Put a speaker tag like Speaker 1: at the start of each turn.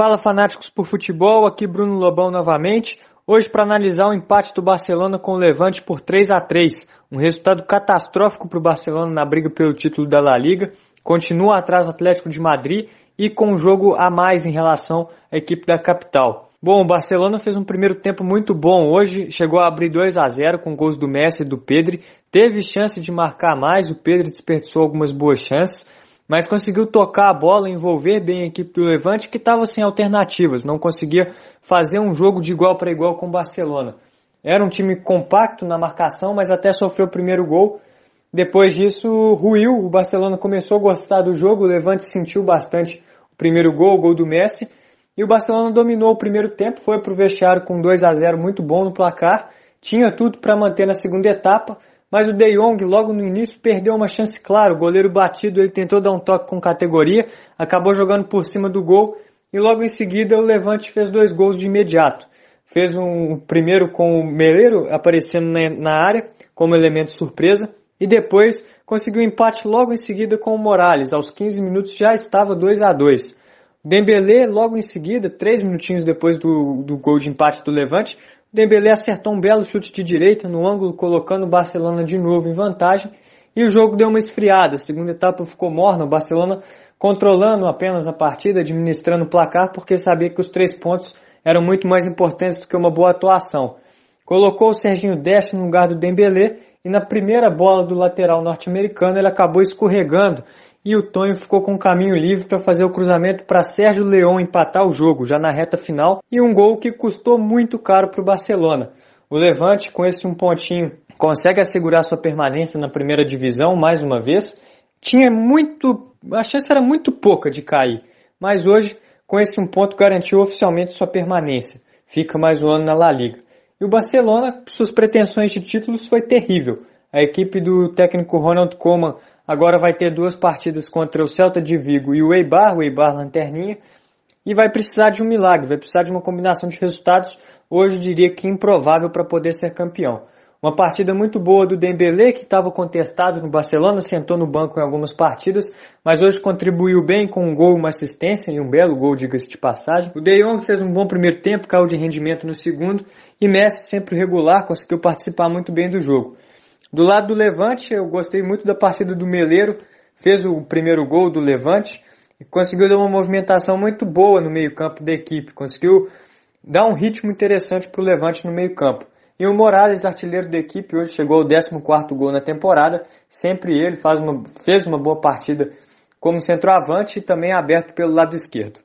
Speaker 1: Fala fanáticos por futebol, aqui Bruno Lobão novamente. Hoje para analisar o empate do Barcelona com o Levante por 3 a 3, um resultado catastrófico para o Barcelona na briga pelo título da La Liga. Continua atrás do Atlético de Madrid e com um jogo a mais em relação à equipe da capital. Bom, o Barcelona fez um primeiro tempo muito bom hoje, chegou a abrir 2 a 0 com gols do Messi e do Pedri, teve chance de marcar mais, o Pedri desperdiçou algumas boas chances, mas conseguiu tocar a bola, envolver bem a equipe do Levante, que estava sem alternativas, não conseguia fazer um jogo de igual para igual com o Barcelona. Era um time compacto na marcação, mas até sofreu o primeiro gol. Depois disso, ruiu, o Barcelona começou a gostar do jogo, o Levante sentiu bastante o primeiro gol, o gol do Messi, e o Barcelona dominou o primeiro tempo, foi para o vestiário com 2 a 0 muito bom no placar, tinha tudo para manter na segunda etapa, mas o De Jong logo no início perdeu uma chance clara, o goleiro batido, ele tentou dar um toque com categoria, acabou jogando por cima do gol e logo em seguida o Levante fez dois gols de imediato. Fez um primeiro com o Meleiro aparecendo na área como elemento surpresa e depois conseguiu empate logo em seguida com o Morales. Aos 15 minutos já estava 2 a 2. Dembélé, logo em seguida, três minutinhos depois do, do gol de empate do Levante, Dembélé acertou um belo chute de direita no ângulo, colocando o Barcelona de novo em vantagem, e o jogo deu uma esfriada. A segunda etapa ficou morna, o Barcelona controlando apenas a partida, administrando o placar, porque sabia que os três pontos eram muito mais importantes do que uma boa atuação. Colocou o Serginho Deste no lugar do Dembélé e na primeira bola do lateral norte-americano ele acabou escorregando e o Tonho ficou com o caminho livre para fazer o cruzamento para Sérgio Leão empatar o jogo já na reta final e um gol que custou muito caro para o Barcelona. O Levante, com esse um pontinho, consegue assegurar sua permanência na primeira divisão mais uma vez. Tinha muito, a chance era muito pouca de cair, mas hoje, com esse um ponto, garantiu oficialmente sua permanência. Fica mais um ano na La Liga. E o Barcelona, suas pretensões de títulos foi terrível. A equipe do técnico Ronald Koeman Agora vai ter duas partidas contra o Celta de Vigo e o Eibar, o Eibar Lanterninha, e vai precisar de um milagre, vai precisar de uma combinação de resultados, hoje diria que improvável para poder ser campeão. Uma partida muito boa do Dembélé, que estava contestado no Barcelona, sentou no banco em algumas partidas, mas hoje contribuiu bem com um gol, uma assistência e um belo gol, diga-se de passagem. O De Jong fez um bom primeiro tempo, caiu de rendimento no segundo, e Messi, sempre regular, conseguiu participar muito bem do jogo. Do lado do Levante, eu gostei muito da partida do Meleiro, fez o primeiro gol do Levante e conseguiu dar uma movimentação muito boa no meio-campo da equipe, conseguiu dar um ritmo interessante para o Levante no meio-campo. E o Morales, artilheiro da equipe, hoje chegou ao 14 gol na temporada, sempre ele faz uma, fez uma boa partida como centroavante e também aberto pelo lado esquerdo.